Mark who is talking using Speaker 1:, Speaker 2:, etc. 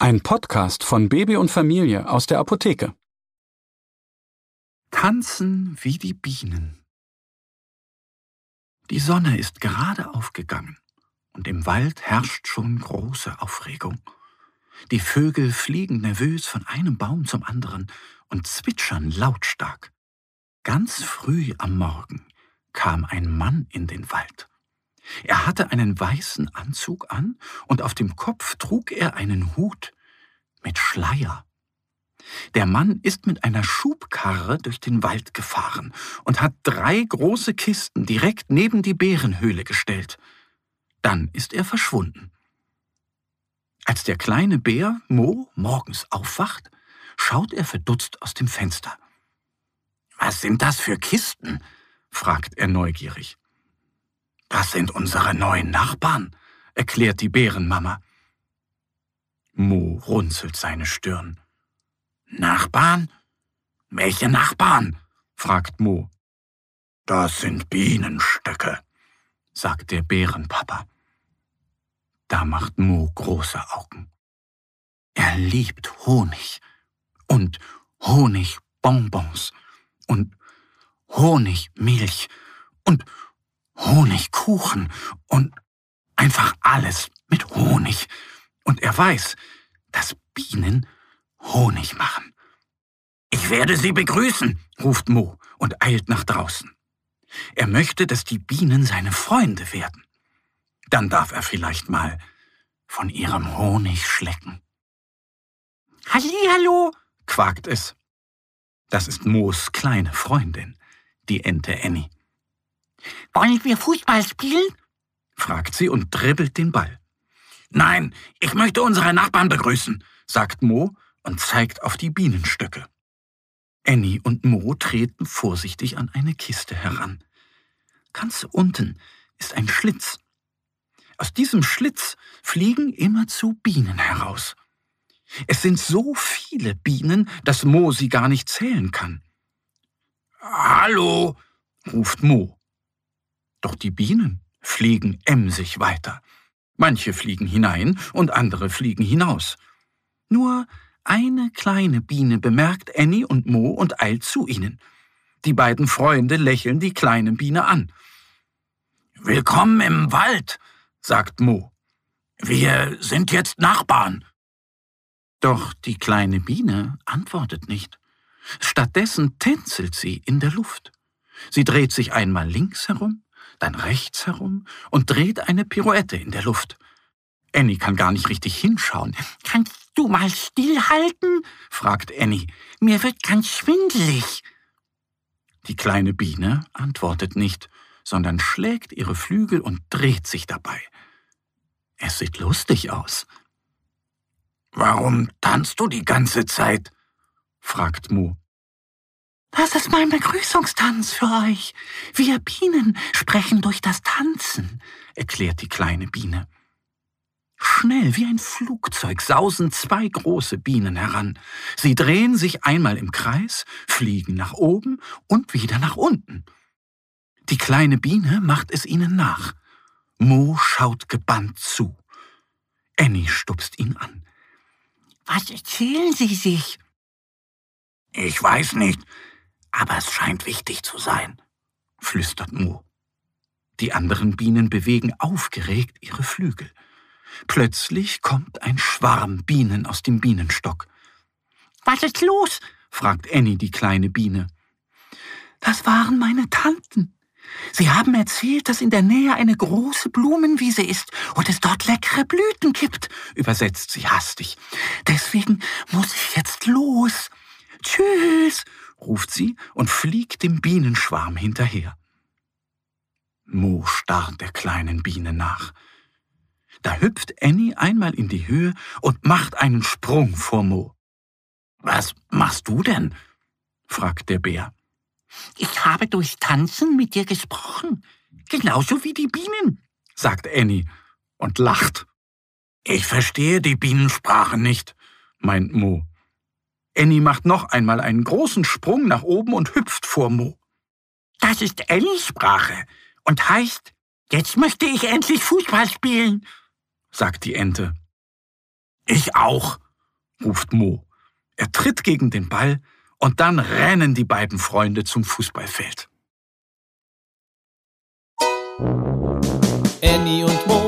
Speaker 1: Ein Podcast von Baby und Familie aus der Apotheke.
Speaker 2: Tanzen wie die Bienen. Die Sonne ist gerade aufgegangen und im Wald herrscht schon große Aufregung. Die Vögel fliegen nervös von einem Baum zum anderen und zwitschern lautstark. Ganz früh am Morgen kam ein Mann in den Wald. Er hatte einen weißen Anzug an und auf dem Kopf trug er einen Hut mit Schleier. Der Mann ist mit einer Schubkarre durch den Wald gefahren und hat drei große Kisten direkt neben die Bärenhöhle gestellt. Dann ist er verschwunden. Als der kleine Bär Mo morgens aufwacht, schaut er verdutzt aus dem Fenster. Was sind das für Kisten? fragt er neugierig. Das sind unsere neuen Nachbarn, erklärt die Bärenmama. Mo runzelt seine Stirn. Nachbarn? Welche Nachbarn? fragt Mo. Das sind Bienenstöcke, sagt der Bärenpapa. Da macht Mo große Augen. Er liebt Honig und Honigbonbons und Honigmilch und Honigkuchen und einfach alles mit Honig. Und er weiß, dass Bienen Honig machen. Ich werde Sie begrüßen, ruft Mo und eilt nach draußen. Er möchte, dass die Bienen seine Freunde werden. Dann darf er vielleicht mal von ihrem Honig schlecken. Hallihallo, quakt es. Das ist Moos kleine Freundin, die Ente Annie. Wollen wir Fußball spielen? fragt sie und dribbelt den Ball. Nein, ich möchte unsere Nachbarn begrüßen, sagt Mo und zeigt auf die Bienenstöcke. Annie und Mo treten vorsichtig an eine Kiste heran. Ganz unten ist ein Schlitz. Aus diesem Schlitz fliegen immerzu Bienen heraus. Es sind so viele Bienen, dass Mo sie gar nicht zählen kann. Hallo, ruft Mo. Doch die Bienen fliegen emsig weiter. Manche fliegen hinein und andere fliegen hinaus. Nur eine kleine Biene bemerkt Annie und Mo und eilt zu ihnen. Die beiden Freunde lächeln die kleine Biene an. Willkommen im Wald, sagt Mo. Wir sind jetzt Nachbarn. Doch die kleine Biene antwortet nicht. Stattdessen tänzelt sie in der Luft. Sie dreht sich einmal links herum, dann rechts herum und dreht eine Pirouette in der Luft. Annie kann gar nicht richtig hinschauen. Kannst du mal stillhalten? fragt Annie. Mir wird ganz schwindelig. Die kleine Biene antwortet nicht, sondern schlägt ihre Flügel und dreht sich dabei. Es sieht lustig aus. Warum tanzt du die ganze Zeit? fragt Mo. Das ist mein Begrüßungstanz für euch. Wir Bienen sprechen durch das Tanzen, erklärt die kleine Biene. Schnell wie ein Flugzeug sausen zwei große Bienen heran. Sie drehen sich einmal im Kreis, fliegen nach oben und wieder nach unten. Die kleine Biene macht es ihnen nach. Mo schaut gebannt zu. Annie stupst ihn an. Was erzählen Sie sich? Ich weiß nicht, aber es scheint wichtig zu sein, flüstert Mu. Die anderen Bienen bewegen aufgeregt ihre Flügel. Plötzlich kommt ein Schwarm Bienen aus dem Bienenstock. Was ist los? fragt Annie die kleine Biene. Das waren meine Tanten. Sie haben erzählt, dass in der Nähe eine große Blumenwiese ist und es dort leckere Blüten gibt, übersetzt sie hastig. Deswegen muss ich jetzt los. Tschüss, ruft sie und fliegt dem Bienenschwarm hinterher. Mo starrt der kleinen Biene nach. Da hüpft Annie einmal in die Höhe und macht einen Sprung vor Mo. Was machst du denn? fragt der Bär.
Speaker 3: Ich habe durchs Tanzen mit dir gesprochen, genauso wie die Bienen,
Speaker 2: sagt Annie und lacht. Ich verstehe die Bienensprache nicht, meint Mo. Annie macht noch einmal einen großen Sprung nach oben und hüpft vor Mo.
Speaker 3: Das ist Annies Sprache und heißt, jetzt möchte ich endlich Fußball spielen, sagt die Ente.
Speaker 2: Ich auch, ruft Mo. Er tritt gegen den Ball und dann rennen die beiden Freunde zum Fußballfeld.
Speaker 4: Annie und Mo,